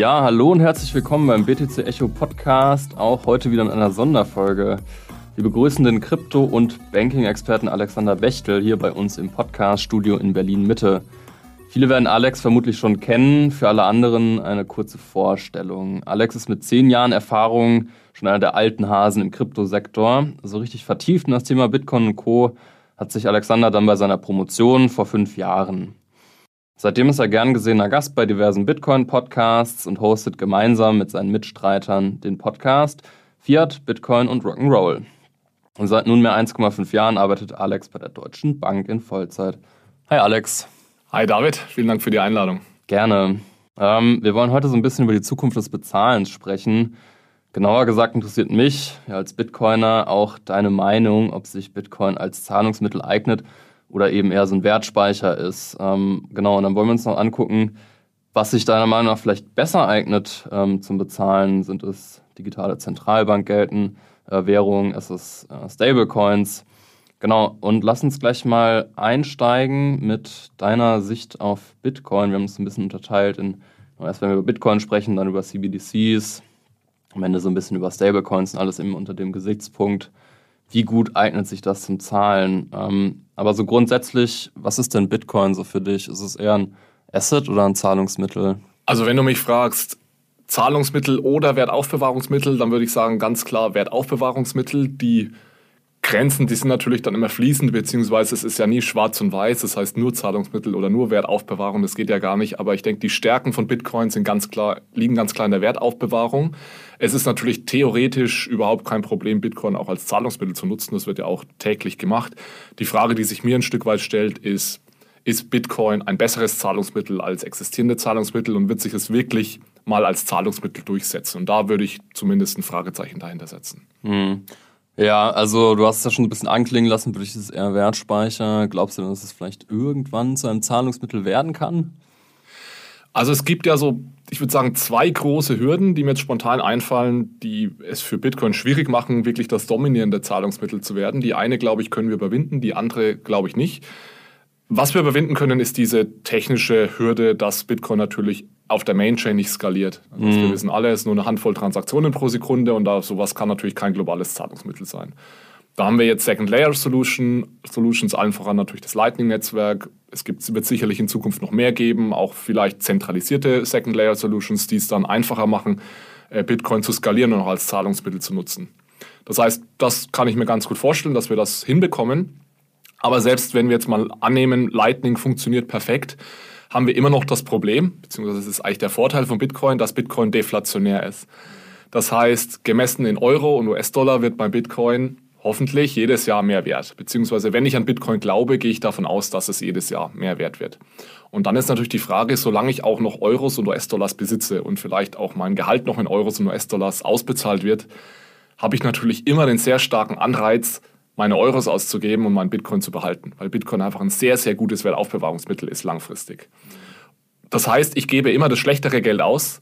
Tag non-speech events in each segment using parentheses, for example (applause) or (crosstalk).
Ja, hallo und herzlich willkommen beim BTC Echo Podcast, auch heute wieder in einer Sonderfolge. Wir begrüßen den Krypto- und Banking-Experten Alexander Bechtel hier bei uns im Podcast-Studio in Berlin-Mitte. Viele werden Alex vermutlich schon kennen, für alle anderen eine kurze Vorstellung. Alex ist mit zehn Jahren Erfahrung schon einer der alten Hasen im Kryptosektor. So richtig vertieft in das Thema Bitcoin und Co. hat sich Alexander dann bei seiner Promotion vor fünf Jahren. Seitdem ist er gern gesehener Gast bei diversen Bitcoin-Podcasts und hostet gemeinsam mit seinen Mitstreitern den Podcast Fiat, Bitcoin und Rock'n'Roll. Und seit nunmehr 1,5 Jahren arbeitet Alex bei der Deutschen Bank in Vollzeit. Hi Alex. Hi David, vielen Dank für die Einladung. Gerne. Ähm, wir wollen heute so ein bisschen über die Zukunft des Bezahlens sprechen. Genauer gesagt interessiert mich ja, als Bitcoiner auch deine Meinung, ob sich Bitcoin als Zahlungsmittel eignet oder eben eher so ein Wertspeicher ist. Ähm, genau, und dann wollen wir uns noch angucken, was sich deiner Meinung nach vielleicht besser eignet ähm, zum Bezahlen. Sind es digitale Zentralbankgelden, äh, Währungen, ist es äh, Stablecoins? Genau, und lass uns gleich mal einsteigen mit deiner Sicht auf Bitcoin. Wir haben es ein bisschen unterteilt in, erst wenn wir über Bitcoin sprechen, dann über CBDCs, am Ende so ein bisschen über Stablecoins und alles eben unter dem Gesichtspunkt, wie gut eignet sich das zum Zahlen. Ähm, aber so grundsätzlich, was ist denn Bitcoin so für dich? Ist es eher ein Asset oder ein Zahlungsmittel? Also wenn du mich fragst, Zahlungsmittel oder Wertaufbewahrungsmittel, dann würde ich sagen ganz klar Wertaufbewahrungsmittel, die Grenzen, die sind natürlich dann immer fließend, beziehungsweise es ist ja nie schwarz und weiß, das heißt nur Zahlungsmittel oder nur Wertaufbewahrung, das geht ja gar nicht. Aber ich denke, die Stärken von Bitcoin sind ganz klar, liegen ganz klar in der Wertaufbewahrung. Es ist natürlich theoretisch überhaupt kein Problem, Bitcoin auch als Zahlungsmittel zu nutzen. Das wird ja auch täglich gemacht. Die Frage, die sich mir ein Stück weit stellt, ist, ist Bitcoin ein besseres Zahlungsmittel als existierende Zahlungsmittel und wird sich es wirklich mal als Zahlungsmittel durchsetzen? Und da würde ich zumindest ein Fragezeichen dahinter setzen. Hm. Ja, also du hast es ja schon ein bisschen anklingen lassen, würde ich es eher Wertspeicher. Glaubst du, dass es vielleicht irgendwann zu einem Zahlungsmittel werden kann? Also es gibt ja so, ich würde sagen, zwei große Hürden, die mir jetzt spontan einfallen, die es für Bitcoin schwierig machen, wirklich das dominierende Zahlungsmittel zu werden. Die eine, glaube ich, können wir überwinden, die andere, glaube ich, nicht. Was wir überwinden können, ist diese technische Hürde, dass Bitcoin natürlich auf der Mainchain nicht skaliert. Also mhm. Wir wissen alle, es ist nur eine Handvoll Transaktionen pro Sekunde und da, sowas kann natürlich kein globales Zahlungsmittel sein. Da haben wir jetzt Second Layer Solution, Solutions, allen voran natürlich das Lightning-Netzwerk. Es gibt, wird sicherlich in Zukunft noch mehr geben, auch vielleicht zentralisierte Second Layer Solutions, die es dann einfacher machen, äh, Bitcoin zu skalieren und auch als Zahlungsmittel zu nutzen. Das heißt, das kann ich mir ganz gut vorstellen, dass wir das hinbekommen. Aber selbst wenn wir jetzt mal annehmen, Lightning funktioniert perfekt, haben wir immer noch das Problem, beziehungsweise es ist eigentlich der Vorteil von Bitcoin, dass Bitcoin deflationär ist. Das heißt, gemessen in Euro und US-Dollar wird bei Bitcoin hoffentlich jedes Jahr mehr wert. Beziehungsweise wenn ich an Bitcoin glaube, gehe ich davon aus, dass es jedes Jahr mehr wert wird. Und dann ist natürlich die Frage, solange ich auch noch Euros und US-Dollars besitze und vielleicht auch mein Gehalt noch in Euros und US-Dollars ausbezahlt wird, habe ich natürlich immer den sehr starken Anreiz, meine Euros auszugeben und mein Bitcoin zu behalten, weil Bitcoin einfach ein sehr, sehr gutes Wertaufbewahrungsmittel ist langfristig. Das heißt, ich gebe immer das schlechtere Geld aus,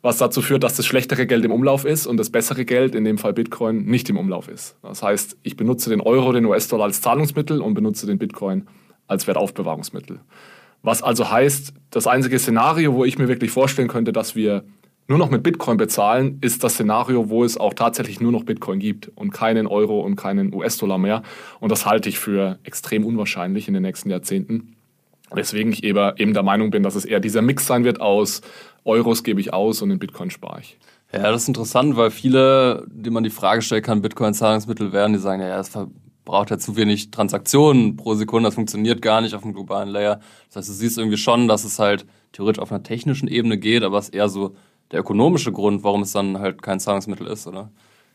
was dazu führt, dass das schlechtere Geld im Umlauf ist und das bessere Geld, in dem Fall Bitcoin, nicht im Umlauf ist. Das heißt, ich benutze den Euro, den US-Dollar als Zahlungsmittel und benutze den Bitcoin als Wertaufbewahrungsmittel. Was also heißt, das einzige Szenario, wo ich mir wirklich vorstellen könnte, dass wir nur noch mit Bitcoin bezahlen, ist das Szenario, wo es auch tatsächlich nur noch Bitcoin gibt und keinen Euro und keinen US-Dollar mehr. Und das halte ich für extrem unwahrscheinlich in den nächsten Jahrzehnten. Deswegen ich eben der Meinung bin, dass es eher dieser Mix sein wird aus Euros gebe ich aus und in Bitcoin spare ich. Ja, das ist interessant, weil viele, die man die Frage stellt, kann Bitcoin Zahlungsmittel werden, die sagen, ja, es verbraucht ja zu wenig Transaktionen pro Sekunde, das funktioniert gar nicht auf dem globalen Layer. Das heißt, du siehst irgendwie schon, dass es halt theoretisch auf einer technischen Ebene geht, aber es eher so der ökonomische Grund, warum es dann halt kein Zahlungsmittel ist, oder?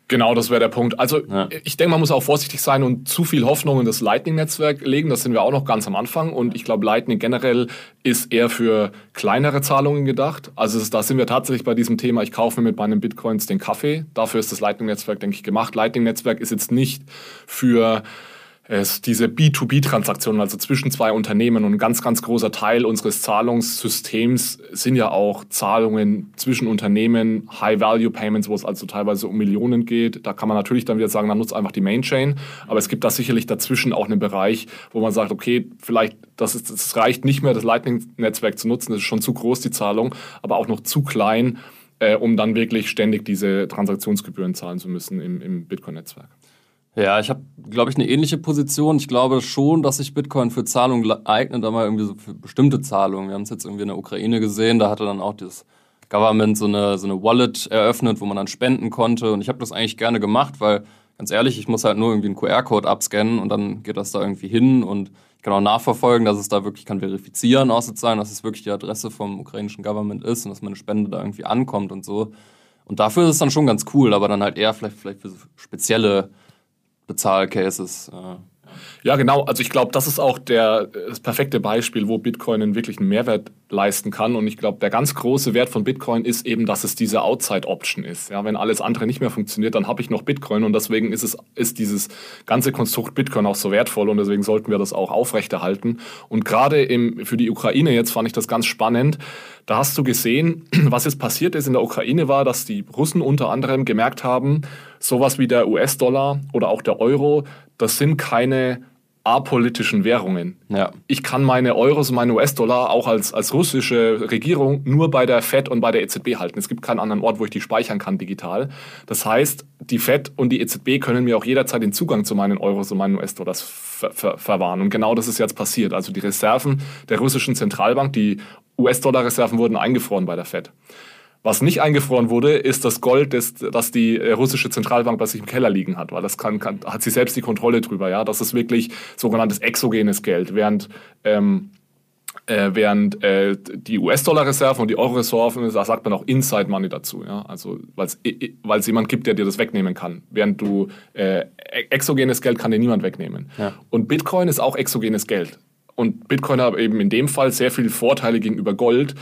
Genau, das wäre der Punkt. Also ja. ich denke, man muss auch vorsichtig sein und zu viel Hoffnung in das Lightning-Netzwerk legen. Das sind wir auch noch ganz am Anfang. Und ich glaube, Lightning generell ist eher für kleinere Zahlungen gedacht. Also da sind wir tatsächlich bei diesem Thema, ich kaufe mir mit meinen Bitcoins den Kaffee. Dafür ist das Lightning-Netzwerk, denke ich, gemacht. Lightning-Netzwerk ist jetzt nicht für es diese B2B-Transaktionen, also zwischen zwei Unternehmen. Und ein ganz, ganz großer Teil unseres Zahlungssystems sind ja auch Zahlungen zwischen Unternehmen, High-Value-Payments, wo es also teilweise um Millionen geht. Da kann man natürlich dann wieder sagen, dann nutzt einfach die Main-Chain. Aber es gibt da sicherlich dazwischen auch einen Bereich, wo man sagt, okay, vielleicht, das, ist, das reicht nicht mehr, das Lightning-Netzwerk zu nutzen, das ist schon zu groß, die Zahlung, aber auch noch zu klein, äh, um dann wirklich ständig diese Transaktionsgebühren zahlen zu müssen im, im Bitcoin-Netzwerk. Ja, ich habe, glaube ich, eine ähnliche Position. Ich glaube schon, dass sich Bitcoin für Zahlungen eignet, aber irgendwie so für bestimmte Zahlungen. Wir haben es jetzt irgendwie in der Ukraine gesehen, da hatte dann auch das Government so eine, so eine Wallet eröffnet, wo man dann spenden konnte. Und ich habe das eigentlich gerne gemacht, weil, ganz ehrlich, ich muss halt nur irgendwie einen QR-Code abscannen und dann geht das da irgendwie hin und ich kann auch nachverfolgen, dass es da wirklich, kann verifizieren auch sozusagen, dass es wirklich die Adresse vom ukrainischen Government ist und dass meine Spende da irgendwie ankommt und so. Und dafür ist es dann schon ganz cool, aber dann halt eher vielleicht, vielleicht für so spezielle Bezahlcases. Äh. Ja, genau. Also ich glaube, das ist auch der, das perfekte Beispiel, wo Bitcoin einen wirklichen Mehrwert leisten kann. Und ich glaube, der ganz große Wert von Bitcoin ist eben, dass es diese Outside-Option ist. Ja, wenn alles andere nicht mehr funktioniert, dann habe ich noch Bitcoin und deswegen ist es ist dieses ganze Konstrukt Bitcoin auch so wertvoll und deswegen sollten wir das auch aufrechterhalten. Und gerade für die Ukraine jetzt fand ich das ganz spannend. Da hast du gesehen, (clears throat) was jetzt passiert ist in der Ukraine war, dass die Russen unter anderem gemerkt haben, sowas wie der US-Dollar oder auch der Euro, das sind keine apolitischen Währungen. Ja. Ich kann meine Euros und meine US-Dollar auch als, als russische Regierung nur bei der FED und bei der EZB halten. Es gibt keinen anderen Ort, wo ich die speichern kann digital. Das heißt, die FED und die EZB können mir auch jederzeit den Zugang zu meinen Euros und meinen US-Dollars ver ver verwahren. Und genau das ist jetzt passiert. Also die Reserven der russischen Zentralbank, die US-Dollar-Reserven wurden eingefroren bei der FED. Was nicht eingefroren wurde, ist das Gold, das, das die äh, russische Zentralbank bei sich im Keller liegen hat, weil das kann, kann, hat sie selbst die Kontrolle drüber. Ja, das ist wirklich sogenanntes exogenes Geld, während ähm, äh, während äh, die US-Dollar-Reserven und die Euro-Reserven, da sagt man auch Inside Money dazu, ja, also weil es jemand gibt, der dir das wegnehmen kann, während du äh, exogenes Geld kann dir niemand wegnehmen. Ja. Und Bitcoin ist auch exogenes Geld. Und Bitcoin hat eben in dem Fall sehr viele Vorteile gegenüber Gold,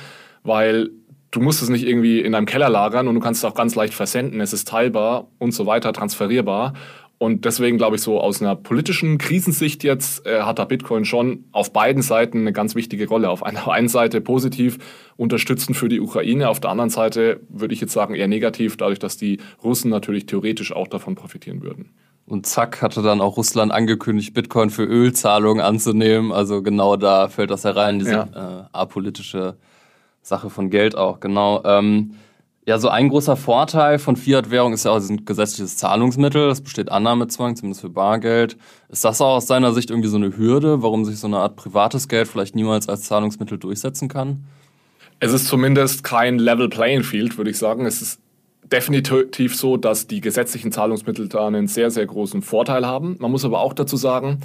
weil du musst es nicht irgendwie in deinem Keller lagern und du kannst es auch ganz leicht versenden. Es ist teilbar und so weiter, transferierbar. Und deswegen glaube ich, so aus einer politischen Krisensicht jetzt äh, hat da Bitcoin schon auf beiden Seiten eine ganz wichtige Rolle. Auf einer (laughs) einen Seite positiv unterstützend für die Ukraine, auf der anderen Seite würde ich jetzt sagen eher negativ, dadurch, dass die Russen natürlich theoretisch auch davon profitieren würden. Und zack, hatte dann auch Russland angekündigt, Bitcoin für Ölzahlungen anzunehmen. Also genau da fällt das herein, diese ja. äh, apolitische Sache von Geld auch, genau. Ähm, ja, so ein großer Vorteil von Fiat-Währung ist ja auch, ein gesetzliches Zahlungsmittel. Es besteht Annahmezwang, zumindest für Bargeld. Ist das auch aus deiner Sicht irgendwie so eine Hürde, warum sich so eine Art privates Geld vielleicht niemals als Zahlungsmittel durchsetzen kann? Es ist zumindest kein Level Playing Field, würde ich sagen. Es ist definitiv so, dass die gesetzlichen Zahlungsmittel da einen sehr, sehr großen Vorteil haben. Man muss aber auch dazu sagen,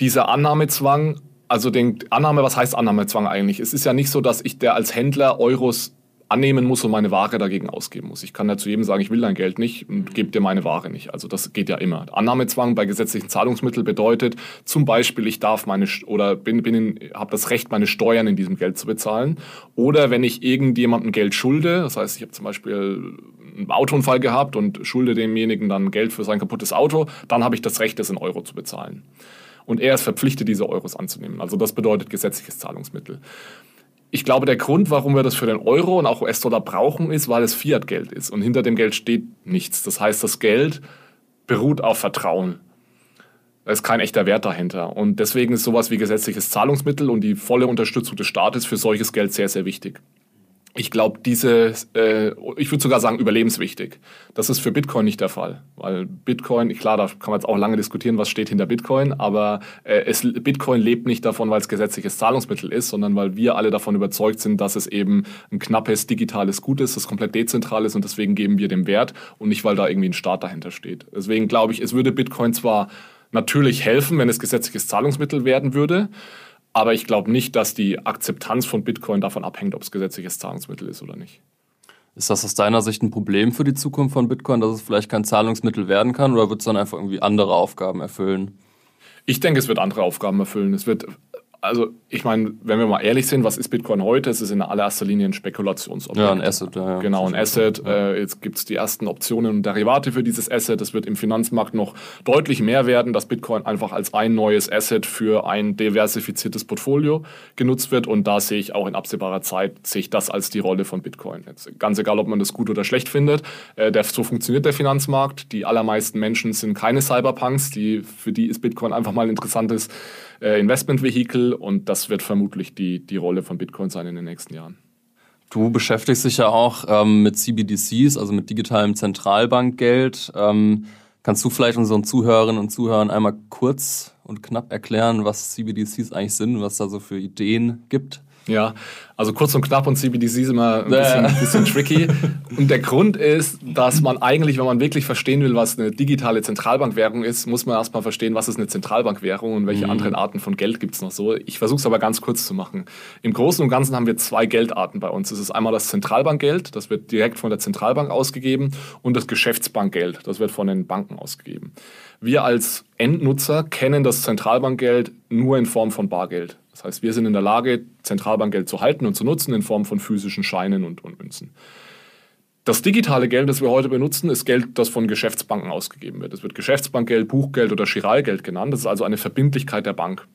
dieser Annahmezwang also den Annahme, was heißt Annahmezwang eigentlich? Es ist ja nicht so, dass ich der als Händler Euros annehmen muss und meine Ware dagegen ausgeben muss. Ich kann ja zu jedem sagen, ich will dein Geld nicht und gebe dir meine Ware nicht. Also das geht ja immer. Annahmezwang bei gesetzlichen Zahlungsmitteln bedeutet zum Beispiel, ich darf meine oder bin, bin habe das Recht, meine Steuern in diesem Geld zu bezahlen. Oder wenn ich irgendjemandem Geld schulde, das heißt, ich habe zum Beispiel einen Autounfall gehabt und schulde demjenigen dann Geld für sein kaputtes Auto, dann habe ich das Recht, das in Euro zu bezahlen und er ist verpflichtet, diese Euros anzunehmen. Also das bedeutet gesetzliches Zahlungsmittel. Ich glaube, der Grund, warum wir das für den Euro und auch US-Dollar brauchen, ist, weil es Fiat-Geld ist und hinter dem Geld steht nichts. Das heißt, das Geld beruht auf Vertrauen. Da ist kein echter Wert dahinter. Und deswegen ist sowas wie gesetzliches Zahlungsmittel und die volle Unterstützung des Staates für solches Geld sehr, sehr wichtig ich glaube, diese, äh, ich würde sogar sagen, überlebenswichtig. Das ist für Bitcoin nicht der Fall. Weil Bitcoin, klar, da kann man jetzt auch lange diskutieren, was steht hinter Bitcoin, aber äh, es, Bitcoin lebt nicht davon, weil es gesetzliches Zahlungsmittel ist, sondern weil wir alle davon überzeugt sind, dass es eben ein knappes digitales Gut ist, das komplett dezentral ist und deswegen geben wir dem Wert und nicht, weil da irgendwie ein Staat dahinter steht. Deswegen glaube ich, es würde Bitcoin zwar natürlich helfen, wenn es gesetzliches Zahlungsmittel werden würde, aber ich glaube nicht, dass die Akzeptanz von Bitcoin davon abhängt, ob es gesetzliches Zahlungsmittel ist oder nicht. Ist das aus deiner Sicht ein Problem für die Zukunft von Bitcoin, dass es vielleicht kein Zahlungsmittel werden kann oder wird es dann einfach irgendwie andere Aufgaben erfüllen? Ich denke, es wird andere Aufgaben erfüllen. Es wird also ich meine, wenn wir mal ehrlich sind, was ist Bitcoin heute? Es ist in allererster Linie ein Spekulationsobjekt. Ja, ein Asset. Ja, ja. Genau, ein Asset. Äh, jetzt gibt es die ersten Optionen und Derivate für dieses Asset. Es wird im Finanzmarkt noch deutlich mehr werden, dass Bitcoin einfach als ein neues Asset für ein diversifiziertes Portfolio genutzt wird. Und da sehe ich auch in absehbarer Zeit, sehe ich das als die Rolle von Bitcoin. Jetzt, ganz egal, ob man das gut oder schlecht findet. Äh, der, so funktioniert der Finanzmarkt. Die allermeisten Menschen sind keine Cyberpunks. Die, für die ist Bitcoin einfach mal ein interessantes äh, Investmentvehikel und das wird vermutlich die, die Rolle von Bitcoin sein in den nächsten Jahren. Du beschäftigst dich ja auch ähm, mit CBDCs, also mit digitalem Zentralbankgeld. Ähm, kannst du vielleicht unseren Zuhörerinnen und Zuhörern einmal kurz und knapp erklären, was CBDCs eigentlich sind, was da so für Ideen gibt? Ja, also kurz und knapp und CBDC ist immer ein bisschen, äh. bisschen tricky. (laughs) Und der Grund ist, dass man eigentlich, wenn man wirklich verstehen will, was eine digitale Zentralbankwährung ist, muss man erstmal verstehen, was ist eine Zentralbankwährung und welche mhm. anderen Arten von Geld gibt es noch so. Ich versuche es aber ganz kurz zu machen. Im Großen und Ganzen haben wir zwei Geldarten bei uns. Das ist einmal das Zentralbankgeld, das wird direkt von der Zentralbank ausgegeben, und das Geschäftsbankgeld, das wird von den Banken ausgegeben. Wir als Endnutzer kennen das Zentralbankgeld nur in Form von Bargeld. Das heißt, wir sind in der Lage, Zentralbankgeld zu halten und zu nutzen in Form von physischen Scheinen und, und Münzen. Das digitale Geld, das wir heute benutzen, ist Geld, das von Geschäftsbanken ausgegeben wird. Es wird Geschäftsbankgeld, Buchgeld oder Chiralgeld genannt. Das ist also eine Verbindlichkeit der Bank.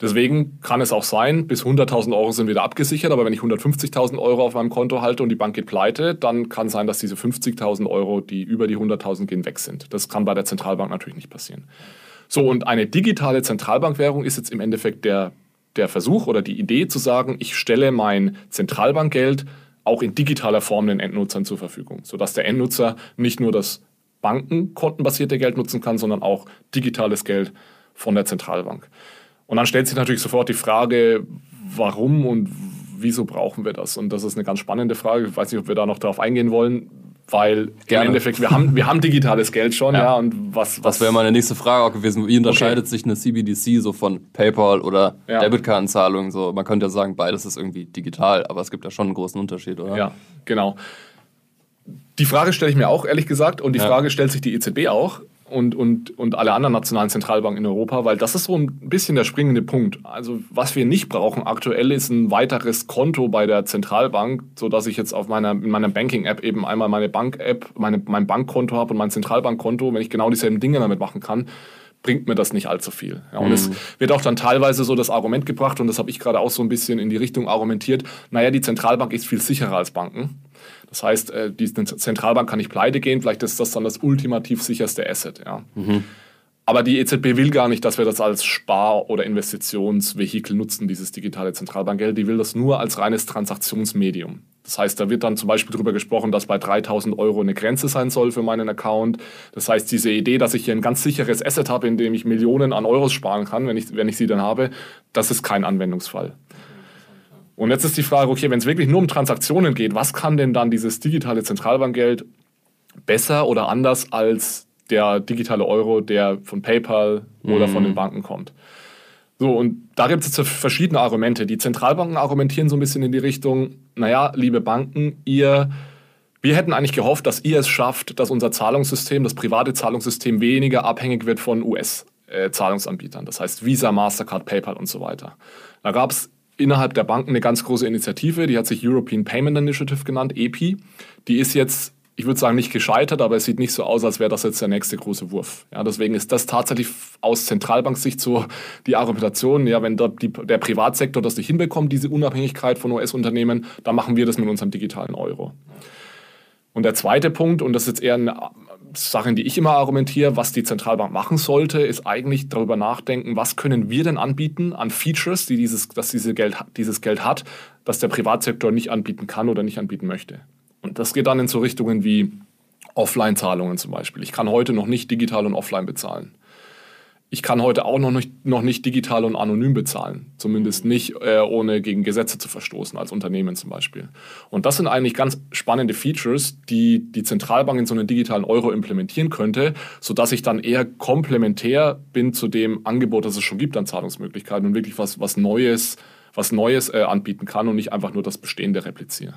Deswegen kann es auch sein, bis 100.000 Euro sind wieder abgesichert, aber wenn ich 150.000 Euro auf meinem Konto halte und die Bank geht pleite, dann kann sein, dass diese 50.000 Euro, die über die 100.000 gehen, weg sind. Das kann bei der Zentralbank natürlich nicht passieren. So, und eine digitale Zentralbankwährung ist jetzt im Endeffekt der, der Versuch oder die Idee zu sagen, ich stelle mein Zentralbankgeld auch in digitaler Form den Endnutzern zur Verfügung, sodass der Endnutzer nicht nur das bankenkontenbasierte Geld nutzen kann, sondern auch digitales Geld von der Zentralbank. Und dann stellt sich natürlich sofort die Frage, warum und wieso brauchen wir das? Und das ist eine ganz spannende Frage. Ich weiß nicht, ob wir da noch darauf eingehen wollen weil Gerne. im Endeffekt, wir haben, wir haben digitales Geld schon, (laughs) ja. ja und was, was das wäre meine nächste Frage auch gewesen. Wie unterscheidet okay. sich eine CBDC so von PayPal oder ja. Debitkartenzahlungen? So, man könnte ja sagen, beides ist irgendwie digital, aber es gibt ja schon einen großen Unterschied, oder? Ja, genau. Die Frage stelle ich mir auch, ehrlich gesagt, und die ja. Frage stellt sich die EZB auch und, und, und alle anderen nationalen Zentralbanken in Europa, weil das ist so ein bisschen der springende Punkt. Also was wir nicht brauchen aktuell ist ein weiteres Konto bei der Zentralbank, sodass ich jetzt auf meiner, in meiner Banking-App eben einmal meine Bank-App, meine, mein Bankkonto habe und mein Zentralbankkonto, wenn ich genau dieselben Dinge damit machen kann, bringt mir das nicht allzu viel. Ja, und mhm. es wird auch dann teilweise so das Argument gebracht, und das habe ich gerade auch so ein bisschen in die Richtung argumentiert, naja, die Zentralbank ist viel sicherer als Banken. Das heißt, äh, die Zentralbank kann nicht pleite gehen, vielleicht ist das dann das ultimativ sicherste Asset. Ja. Mhm. Aber die EZB will gar nicht, dass wir das als Spar- oder Investitionsvehikel nutzen, dieses digitale Zentralbankgeld. Die will das nur als reines Transaktionsmedium. Das heißt, da wird dann zum Beispiel darüber gesprochen, dass bei 3000 Euro eine Grenze sein soll für meinen Account. Das heißt, diese Idee, dass ich hier ein ganz sicheres Asset habe, in dem ich Millionen an Euros sparen kann, wenn ich, wenn ich sie dann habe, das ist kein Anwendungsfall. Und jetzt ist die Frage, okay, wenn es wirklich nur um Transaktionen geht, was kann denn dann dieses digitale Zentralbankgeld besser oder anders als der digitale Euro, der von PayPal oder mhm. von den Banken kommt? So, und da gibt es jetzt verschiedene Argumente. Die Zentralbanken argumentieren so ein bisschen in die Richtung, naja, liebe Banken, ihr, wir hätten eigentlich gehofft, dass ihr es schafft, dass unser Zahlungssystem, das private Zahlungssystem weniger abhängig wird von US-Zahlungsanbietern. Das heißt Visa, Mastercard, PayPal und so weiter. Da gab es innerhalb der Banken eine ganz große Initiative, die hat sich European Payment Initiative genannt, EPI. Die ist jetzt, ich würde sagen, nicht gescheitert, aber es sieht nicht so aus, als wäre das jetzt der nächste große Wurf. Ja, deswegen ist das tatsächlich aus Zentralbanksicht so die Argumentation, ja, wenn der, die, der Privatsektor das nicht hinbekommt, diese Unabhängigkeit von US-Unternehmen, dann machen wir das mit unserem digitalen Euro. Und der zweite Punkt, und das ist jetzt eher eine Sachen, die ich immer argumentiere, was die Zentralbank machen sollte, ist eigentlich darüber nachdenken, was können wir denn anbieten an Features, die dieses, dass diese Geld, dieses Geld hat, das der Privatsektor nicht anbieten kann oder nicht anbieten möchte. Und das geht dann in so Richtungen wie Offline-Zahlungen zum Beispiel. Ich kann heute noch nicht digital und offline bezahlen ich kann heute auch noch nicht, noch nicht digital und anonym bezahlen. Zumindest nicht äh, ohne gegen Gesetze zu verstoßen, als Unternehmen zum Beispiel. Und das sind eigentlich ganz spannende Features, die die Zentralbank in so einen digitalen Euro implementieren könnte, sodass ich dann eher komplementär bin zu dem Angebot, das es schon gibt an Zahlungsmöglichkeiten und wirklich was, was Neues, was Neues äh, anbieten kann und nicht einfach nur das Bestehende repliziere.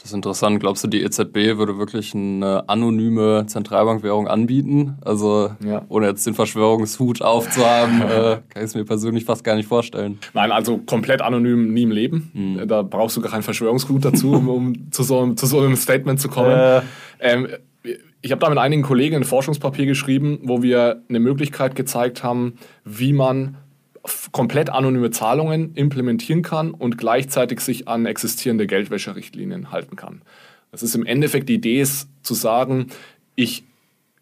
Das ist interessant. Glaubst du, die EZB würde wirklich eine anonyme Zentralbankwährung anbieten? Also ja. ohne jetzt den Verschwörungshut aufzuhaben, (laughs) äh, kann ich es mir persönlich fast gar nicht vorstellen. Nein, also komplett anonym nie im Leben. Mhm. Da brauchst du gar keinen Verschwörungshut dazu, um, um (laughs) zu, so, zu, so, einem Statement zu kommen. Äh. Ähm, ich habe da mit einigen Kollegen ein Forschungspapier geschrieben, wo wir eine Möglichkeit gezeigt haben, wie man komplett anonyme Zahlungen implementieren kann und gleichzeitig sich an existierende Geldwäscherichtlinien halten kann. Das ist im Endeffekt die Idee, ist zu sagen, ich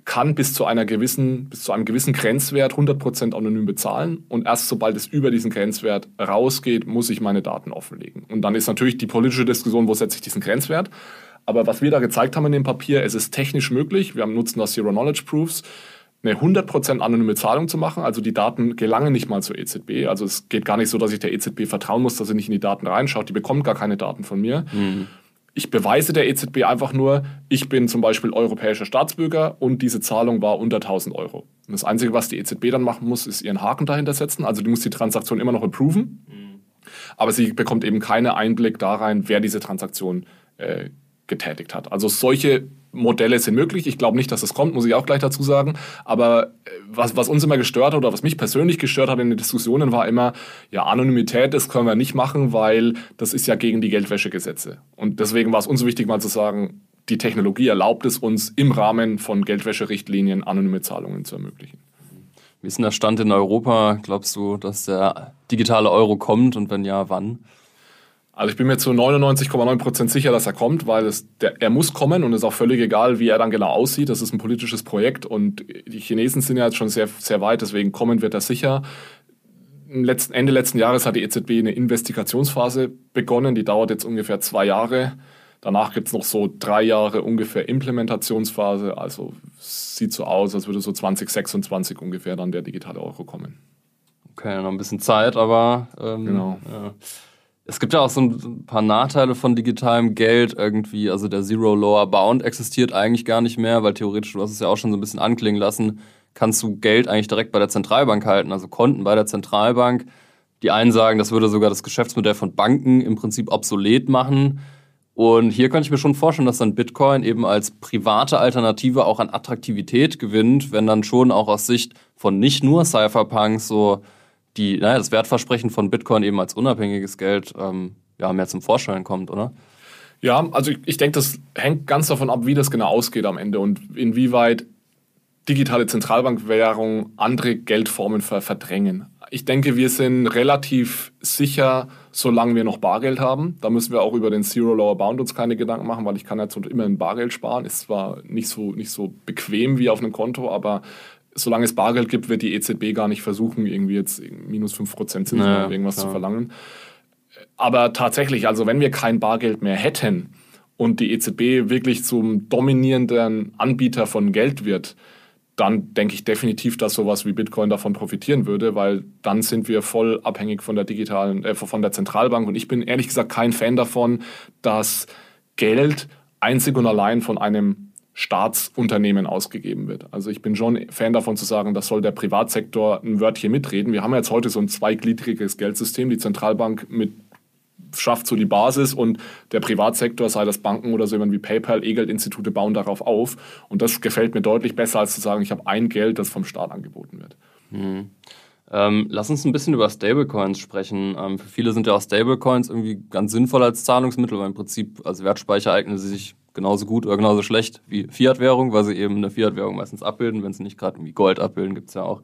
kann bis zu einer gewissen, bis zu einem gewissen Grenzwert 100% anonym bezahlen und erst sobald es über diesen Grenzwert rausgeht, muss ich meine Daten offenlegen. Und dann ist natürlich die politische Diskussion, wo setze ich diesen Grenzwert? Aber was wir da gezeigt haben in dem Papier, es ist technisch möglich. Wir nutzen das Zero Knowledge Proofs eine 100% anonyme Zahlung zu machen. Also die Daten gelangen nicht mal zur EZB. Also es geht gar nicht so, dass ich der EZB vertrauen muss, dass sie nicht in die Daten reinschaut. Die bekommt gar keine Daten von mir. Mhm. Ich beweise der EZB einfach nur, ich bin zum Beispiel europäischer Staatsbürger und diese Zahlung war unter 1000 Euro. Und das Einzige, was die EZB dann machen muss, ist ihren Haken dahinter setzen. Also die muss die Transaktion immer noch approven. Mhm. Aber sie bekommt eben keinen Einblick da rein, wer diese Transaktion äh, getätigt hat. Also solche Modelle sind möglich. Ich glaube nicht, dass das kommt, muss ich auch gleich dazu sagen. Aber äh, was, was uns immer gestört hat oder was mich persönlich gestört hat in den Diskussionen war immer, ja, Anonymität, das können wir nicht machen, weil das ist ja gegen die Geldwäschegesetze. Und deswegen war es uns wichtig, mal zu sagen, die Technologie erlaubt es uns im Rahmen von Geldwäscherichtlinien anonyme Zahlungen zu ermöglichen. Wie ist denn der Stand in Europa? Glaubst du, dass der digitale Euro kommt und wenn ja, wann? Also ich bin mir zu 99,9% sicher, dass er kommt, weil es, der, er muss kommen und es ist auch völlig egal, wie er dann genau aussieht. Das ist ein politisches Projekt und die Chinesen sind ja jetzt schon sehr, sehr weit, deswegen kommen wird er sicher. Letzten, Ende letzten Jahres hat die EZB eine Investigationsphase begonnen, die dauert jetzt ungefähr zwei Jahre. Danach gibt es noch so drei Jahre ungefähr Implementationsphase. Also sieht so aus, als würde so 2026 ungefähr dann der digitale Euro kommen. Okay, noch ein bisschen Zeit, aber ähm, genau. Ja. Es gibt ja auch so ein paar Nachteile von digitalem Geld irgendwie. Also der Zero Lower Bound existiert eigentlich gar nicht mehr, weil theoretisch, du hast es ja auch schon so ein bisschen anklingen lassen, kannst du Geld eigentlich direkt bei der Zentralbank halten, also Konten bei der Zentralbank. Die einen sagen, das würde sogar das Geschäftsmodell von Banken im Prinzip obsolet machen. Und hier könnte ich mir schon vorstellen, dass dann Bitcoin eben als private Alternative auch an Attraktivität gewinnt, wenn dann schon auch aus Sicht von nicht nur Cypherpunks so die, naja, das Wertversprechen von Bitcoin eben als unabhängiges Geld ähm, ja, mehr zum Vorschein kommt, oder? Ja, also ich, ich denke, das hängt ganz davon ab, wie das genau ausgeht am Ende und inwieweit digitale Zentralbankwährungen andere Geldformen ver verdrängen. Ich denke, wir sind relativ sicher, solange wir noch Bargeld haben. Da müssen wir auch über den Zero Lower Bound uns keine Gedanken machen, weil ich kann jetzt immer in Bargeld sparen. Ist zwar nicht so, nicht so bequem wie auf einem Konto, aber solange es Bargeld gibt, wird die EZB gar nicht versuchen, irgendwie jetzt minus 5% Zinsen naja, oder irgendwas klar. zu verlangen. Aber tatsächlich, also wenn wir kein Bargeld mehr hätten und die EZB wirklich zum dominierenden Anbieter von Geld wird, dann denke ich definitiv, dass sowas wie Bitcoin davon profitieren würde, weil dann sind wir voll abhängig von der digitalen, äh, von der Zentralbank. Und ich bin ehrlich gesagt kein Fan davon, dass Geld einzig und allein von einem Staatsunternehmen ausgegeben wird. Also ich bin schon Fan davon zu sagen, das soll der Privatsektor ein Wörtchen mitreden. Wir haben jetzt heute so ein zweigliedriges Geldsystem. Die Zentralbank mit schafft so die Basis und der Privatsektor, sei das Banken oder so jemand wie PayPal, E-Geldinstitute bauen darauf auf. Und das gefällt mir deutlich besser, als zu sagen, ich habe ein Geld, das vom Staat angeboten wird. Mhm. Ähm, lass uns ein bisschen über Stablecoins sprechen. Ähm, für viele sind ja auch Stablecoins irgendwie ganz sinnvoll als Zahlungsmittel, weil im Prinzip als Wertspeicher eignen sie sich genauso gut oder genauso schlecht wie Fiat-Währung, weil sie eben eine Fiat-Währung meistens abbilden. Wenn sie nicht gerade irgendwie Gold abbilden, gibt es ja auch.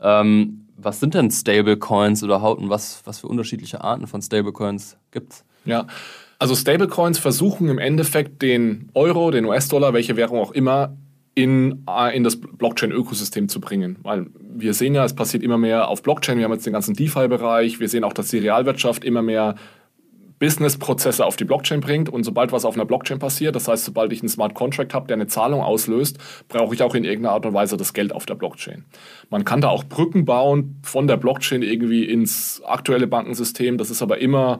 Ähm, was sind denn Stablecoins überhaupt und was, was für unterschiedliche Arten von Stablecoins gibt es? Ja, also Stablecoins versuchen im Endeffekt den Euro, den US-Dollar, welche Währung auch immer, in, äh, in das Blockchain-Ökosystem zu bringen. Weil wir sehen ja, es passiert immer mehr auf Blockchain. Wir haben jetzt den ganzen DeFi-Bereich. Wir sehen auch, dass die Realwirtschaft immer mehr Business-Prozesse auf die Blockchain bringt. Und sobald was auf einer Blockchain passiert, das heißt, sobald ich einen Smart Contract habe, der eine Zahlung auslöst, brauche ich auch in irgendeiner Art und Weise das Geld auf der Blockchain. Man kann da auch Brücken bauen von der Blockchain irgendwie ins aktuelle Bankensystem. Das ist aber immer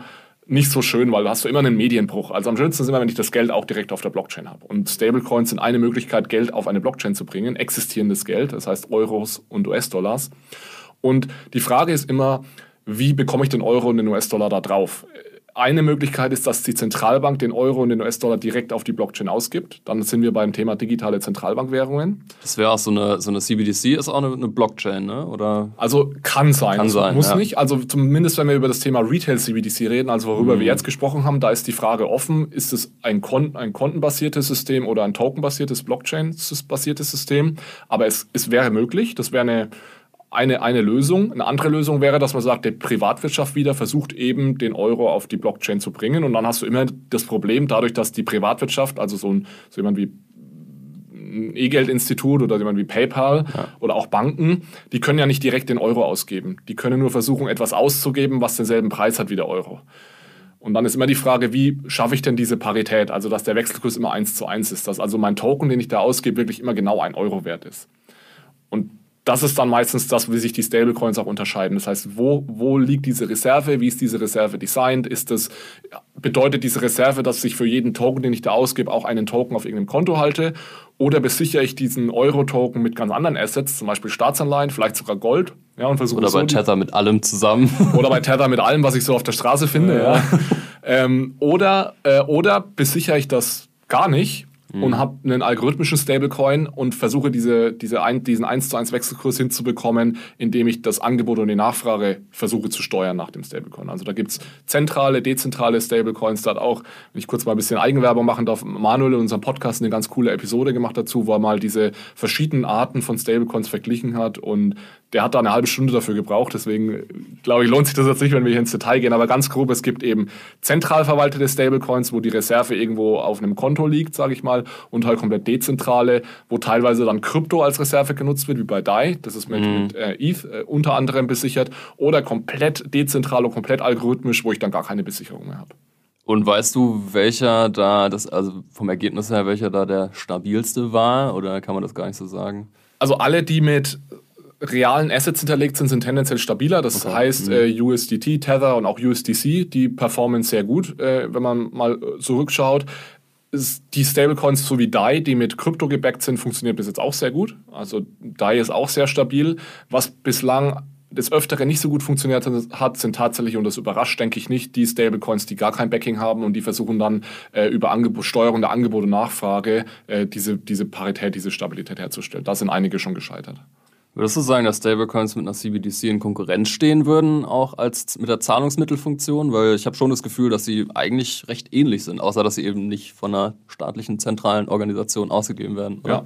nicht so schön, weil da hast du immer einen Medienbruch. Also am schönsten ist immer, wenn ich das Geld auch direkt auf der Blockchain habe. Und Stablecoins sind eine Möglichkeit, Geld auf eine Blockchain zu bringen, existierendes Geld, das heißt Euros und US-Dollars. Und die Frage ist immer, wie bekomme ich den Euro und den US-Dollar da drauf? Eine Möglichkeit ist, dass die Zentralbank den Euro und den US-Dollar direkt auf die Blockchain ausgibt. Dann sind wir beim Thema digitale Zentralbankwährungen. Das wäre auch so eine, so eine CBDC, ist auch eine, eine Blockchain, ne? Oder? Also kann sein. Kann sein muss ja. nicht. Also zumindest, wenn wir über das Thema Retail CBDC reden, also worüber mhm. wir jetzt gesprochen haben, da ist die Frage offen, ist es ein, Kon ein kontenbasiertes System oder ein tokenbasiertes, Blockchain-basiertes System? Aber es, es wäre möglich. Das wäre eine eine, eine Lösung. Eine andere Lösung wäre, dass man sagt, die Privatwirtschaft wieder versucht eben den Euro auf die Blockchain zu bringen. Und dann hast du immer das Problem, dadurch, dass die Privatwirtschaft, also so, ein, so jemand wie ein E-Geld-Institut oder jemand wie PayPal ja. oder auch Banken, die können ja nicht direkt den Euro ausgeben. Die können nur versuchen, etwas auszugeben, was denselben Preis hat wie der Euro. Und dann ist immer die Frage, wie schaffe ich denn diese Parität? Also, dass der Wechselkurs immer eins zu eins ist, dass also mein Token, den ich da ausgebe, wirklich immer genau ein Euro wert ist. Das ist dann meistens das, wie sich die Stablecoins auch unterscheiden. Das heißt, wo, wo liegt diese Reserve? Wie ist diese Reserve designt? Ist das, bedeutet diese Reserve, dass ich für jeden Token, den ich da ausgebe, auch einen Token auf irgendeinem Konto halte? Oder besichere ich diesen Euro-Token mit ganz anderen Assets, zum Beispiel Staatsanleihen, vielleicht sogar Gold? Ja, und versuche Oder bei so Tether mit allem zusammen. (laughs) Oder bei Tether mit allem, was ich so auf der Straße finde. Ja. ja. ähm, oder, äh, oder besichere ich das gar nicht mhm. und habe einen algorithmischen Stablecoin und versuche diese, diese ein, diesen 1 zu 1 Wechselkurs hinzubekommen, indem ich das Angebot und die Nachfrage versuche zu steuern nach dem Stablecoin. Also da gibt es zentrale, dezentrale Stablecoins. Da hat auch, wenn ich kurz mal ein bisschen Eigenwerbung machen darf, Manuel in unserem Podcast eine ganz coole Episode gemacht dazu, wo er mal diese verschiedenen Arten von Stablecoins verglichen hat und der hat da eine halbe Stunde dafür gebraucht, deswegen glaube ich, lohnt sich das jetzt nicht, wenn wir hier ins Detail gehen. Aber ganz grob, es gibt eben zentral verwaltete Stablecoins, wo die Reserve irgendwo auf einem Konto liegt, sage ich mal, und halt komplett dezentrale, wo teilweise dann Krypto als Reserve genutzt wird, wie bei DAI, das ist mit, mhm. mit äh, ETH äh, unter anderem besichert, oder komplett dezentral und komplett algorithmisch, wo ich dann gar keine Besicherung mehr habe. Und weißt du, welcher da, das, also vom Ergebnis her, welcher da der stabilste war? Oder kann man das gar nicht so sagen? Also alle, die mit realen Assets hinterlegt sind, sind tendenziell stabiler. Das okay. heißt, mhm. äh, USDT, Tether und auch USDC, die performen sehr gut, äh, wenn man mal äh, zurückschaut. Die Stablecoins so wie DAI, die mit Krypto gebackt sind, funktionieren bis jetzt auch sehr gut. Also DAI ist auch sehr stabil. Was bislang des Öfteren nicht so gut funktioniert hat, sind tatsächlich, und das überrascht, denke ich nicht, die Stablecoins, die gar kein Backing haben und die versuchen dann äh, über Angebot, Steuerung der Angebot und Nachfrage äh, diese, diese Parität, diese Stabilität herzustellen. Da sind einige schon gescheitert. Würdest du sagen, dass Stablecoins mit einer CBDC in Konkurrenz stehen würden, auch als mit der Zahlungsmittelfunktion? Weil ich habe schon das Gefühl, dass sie eigentlich recht ähnlich sind, außer dass sie eben nicht von einer staatlichen zentralen Organisation ausgegeben werden. Oder? Ja.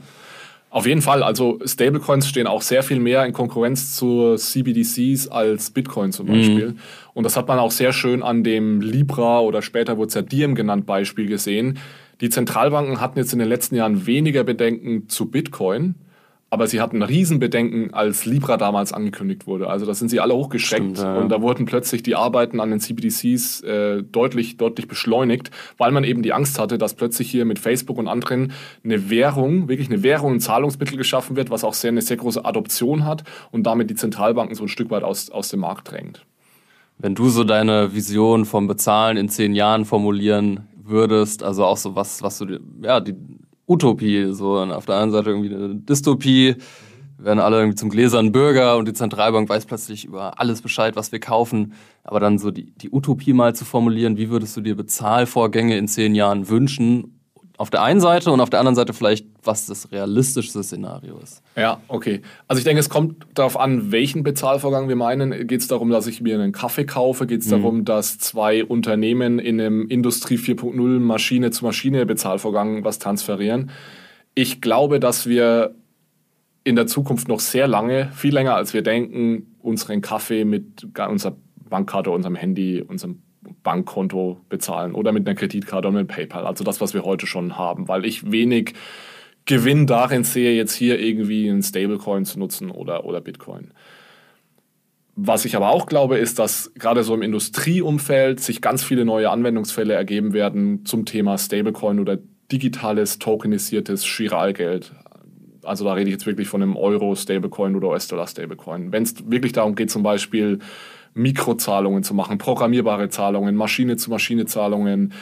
Auf jeden Fall. Also Stablecoins stehen auch sehr viel mehr in Konkurrenz zu CBDCs als Bitcoin zum Beispiel. Mhm. Und das hat man auch sehr schön an dem Libra oder später wurde es ja Diem genannt Beispiel gesehen. Die Zentralbanken hatten jetzt in den letzten Jahren weniger Bedenken zu Bitcoin aber sie hatten Riesenbedenken, als Libra damals angekündigt wurde. Also da sind sie alle hochgeschreckt Stimmt, ja. und da wurden plötzlich die Arbeiten an den CBDCs äh, deutlich, deutlich beschleunigt, weil man eben die Angst hatte, dass plötzlich hier mit Facebook und anderen eine Währung, wirklich eine Währung, ein Zahlungsmittel geschaffen wird, was auch sehr, eine sehr große Adoption hat und damit die Zentralbanken so ein Stück weit aus, aus dem Markt drängt. Wenn du so deine Vision vom Bezahlen in zehn Jahren formulieren würdest, also auch so was, was du, ja, die Utopie. So, und auf der anderen Seite irgendwie eine Dystopie. Wir werden alle irgendwie zum gläsernen Bürger und die Zentralbank weiß plötzlich über alles Bescheid, was wir kaufen. Aber dann so die, die Utopie mal zu formulieren, wie würdest du dir Bezahlvorgänge in zehn Jahren wünschen auf der einen Seite und auf der anderen Seite vielleicht, was das realistischste Szenario ist. Ja, okay. Also ich denke, es kommt darauf an, welchen Bezahlvorgang wir meinen. Geht es darum, dass ich mir einen Kaffee kaufe? Geht es mhm. darum, dass zwei Unternehmen in einem Industrie 4.0 Maschine zu Maschine Bezahlvorgang was transferieren? Ich glaube, dass wir in der Zukunft noch sehr lange, viel länger als wir denken, unseren Kaffee mit unserer Bankkarte, unserem Handy, unserem Bankkonto bezahlen oder mit einer Kreditkarte oder mit PayPal. Also das, was wir heute schon haben, weil ich wenig Gewinn darin sehe, jetzt hier irgendwie einen Stablecoin zu nutzen oder, oder Bitcoin. Was ich aber auch glaube, ist, dass gerade so im Industrieumfeld sich ganz viele neue Anwendungsfälle ergeben werden zum Thema Stablecoin oder digitales, tokenisiertes Chiralgeld. Also da rede ich jetzt wirklich von einem Euro-Stablecoin oder US-Dollar-Stablecoin. Wenn es wirklich darum geht, zum Beispiel Mikrozahlungen zu machen, programmierbare Zahlungen, Maschine-zu-Maschine-Zahlungen.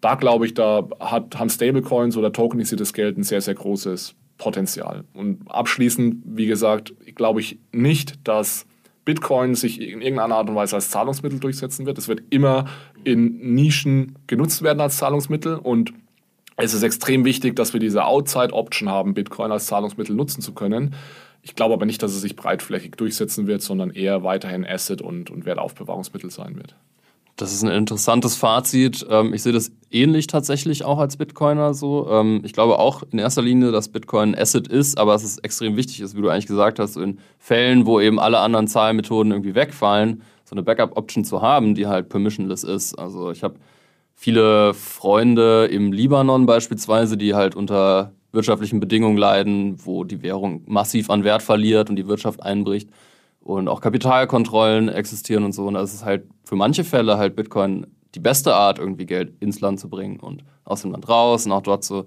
Da glaube ich, da hat, haben Stablecoins oder tokenisiertes Geld ein sehr, sehr großes Potenzial. Und abschließend, wie gesagt, glaube ich nicht, dass Bitcoin sich in irgendeiner Art und Weise als Zahlungsmittel durchsetzen wird. Es wird immer in Nischen genutzt werden als Zahlungsmittel und es ist extrem wichtig, dass wir diese Outside-Option haben, Bitcoin als Zahlungsmittel nutzen zu können. Ich glaube aber nicht, dass es sich breitflächig durchsetzen wird, sondern eher weiterhin Asset und, und Wertaufbewahrungsmittel sein wird. Das ist ein interessantes Fazit. Ähm, ich sehe das ähnlich tatsächlich auch als Bitcoiner so. Ähm, ich glaube auch in erster Linie, dass Bitcoin Asset ist, aber es extrem wichtig ist, wie du eigentlich gesagt hast, in Fällen, wo eben alle anderen Zahlmethoden irgendwie wegfallen, so eine Backup-Option zu haben, die halt permissionless ist. Also ich habe viele Freunde im Libanon beispielsweise, die halt unter wirtschaftlichen Bedingungen leiden, wo die Währung massiv an Wert verliert und die Wirtschaft einbricht und auch Kapitalkontrollen existieren und so. Und das ist halt für manche Fälle halt Bitcoin die beste Art, irgendwie Geld ins Land zu bringen und aus dem Land raus und auch dort zu,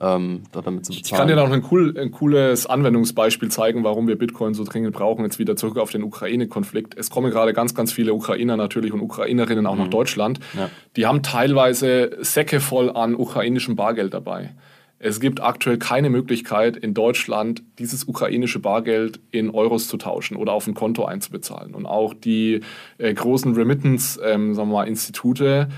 ähm, dort damit zu bezahlen. Ich kann dir noch ein, cool, ein cooles Anwendungsbeispiel zeigen, warum wir Bitcoin so dringend brauchen. Jetzt wieder zurück auf den Ukraine-Konflikt. Es kommen gerade ganz, ganz viele Ukrainer natürlich und Ukrainerinnen auch mhm. nach Deutschland. Ja. Die haben teilweise Säcke voll an ukrainischem Bargeld dabei. Es gibt aktuell keine Möglichkeit in Deutschland, dieses ukrainische Bargeld in Euros zu tauschen oder auf ein Konto einzubezahlen. Und auch die äh, großen Remittance-Institute ähm,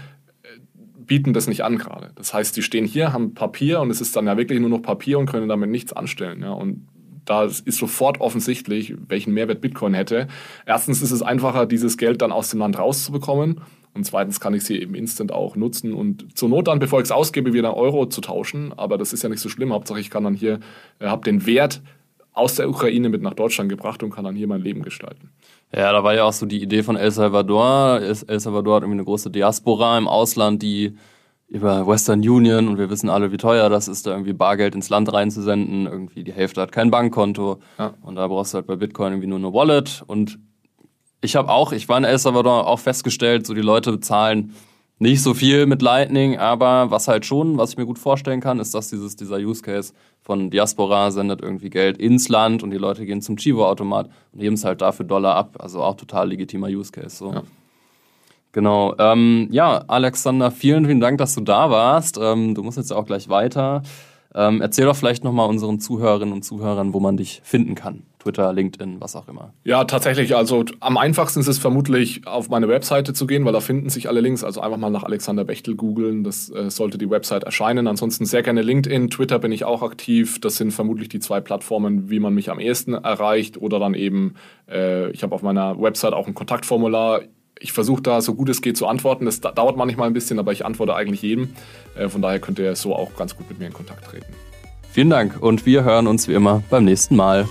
äh, bieten das nicht an gerade. Das heißt, die stehen hier, haben Papier und es ist dann ja wirklich nur noch Papier und können damit nichts anstellen. Ja? Und da ist sofort offensichtlich, welchen Mehrwert Bitcoin hätte. Erstens ist es einfacher, dieses Geld dann aus dem Land rauszubekommen. Und zweitens kann ich sie eben instant auch nutzen und zur Not dann, bevor ich es ausgebe, wieder Euro zu tauschen. Aber das ist ja nicht so schlimm. Hauptsache, ich kann dann hier, äh, habe den Wert aus der Ukraine mit nach Deutschland gebracht und kann dann hier mein Leben gestalten. Ja, da war ja auch so die Idee von El Salvador. El Salvador hat irgendwie eine große Diaspora im Ausland, die über Western Union und wir wissen alle, wie teuer das ist, da irgendwie Bargeld ins Land reinzusenden. Irgendwie die Hälfte hat kein Bankkonto. Ja. Und da brauchst du halt bei Bitcoin irgendwie nur eine Wallet. Und ich habe auch, ich war in El Salvador auch festgestellt, so die Leute bezahlen nicht so viel mit Lightning, aber was halt schon, was ich mir gut vorstellen kann, ist, dass dieses, dieser Use Case von Diaspora sendet irgendwie Geld ins Land und die Leute gehen zum Chivo-Automat und heben es halt dafür Dollar ab. Also auch total legitimer Use Case. So. Ja. Genau. Ähm, ja, Alexander, vielen, vielen Dank, dass du da warst. Ähm, du musst jetzt auch gleich weiter. Ähm, erzähl doch vielleicht nochmal unseren Zuhörerinnen und Zuhörern, wo man dich finden kann. Twitter, LinkedIn, was auch immer. Ja, tatsächlich. Also am einfachsten ist es vermutlich, auf meine Webseite zu gehen, weil da finden sich alle Links. Also einfach mal nach Alexander Bechtel googeln. Das äh, sollte die Website erscheinen. Ansonsten sehr gerne LinkedIn. Twitter bin ich auch aktiv. Das sind vermutlich die zwei Plattformen, wie man mich am ehesten erreicht. Oder dann eben, äh, ich habe auf meiner Website auch ein Kontaktformular ich versuche da so gut es geht zu antworten. Das dauert manchmal ein bisschen, aber ich antworte eigentlich jedem. Äh, von daher könnt ihr so auch ganz gut mit mir in Kontakt treten. Vielen Dank und wir hören uns wie immer beim nächsten Mal.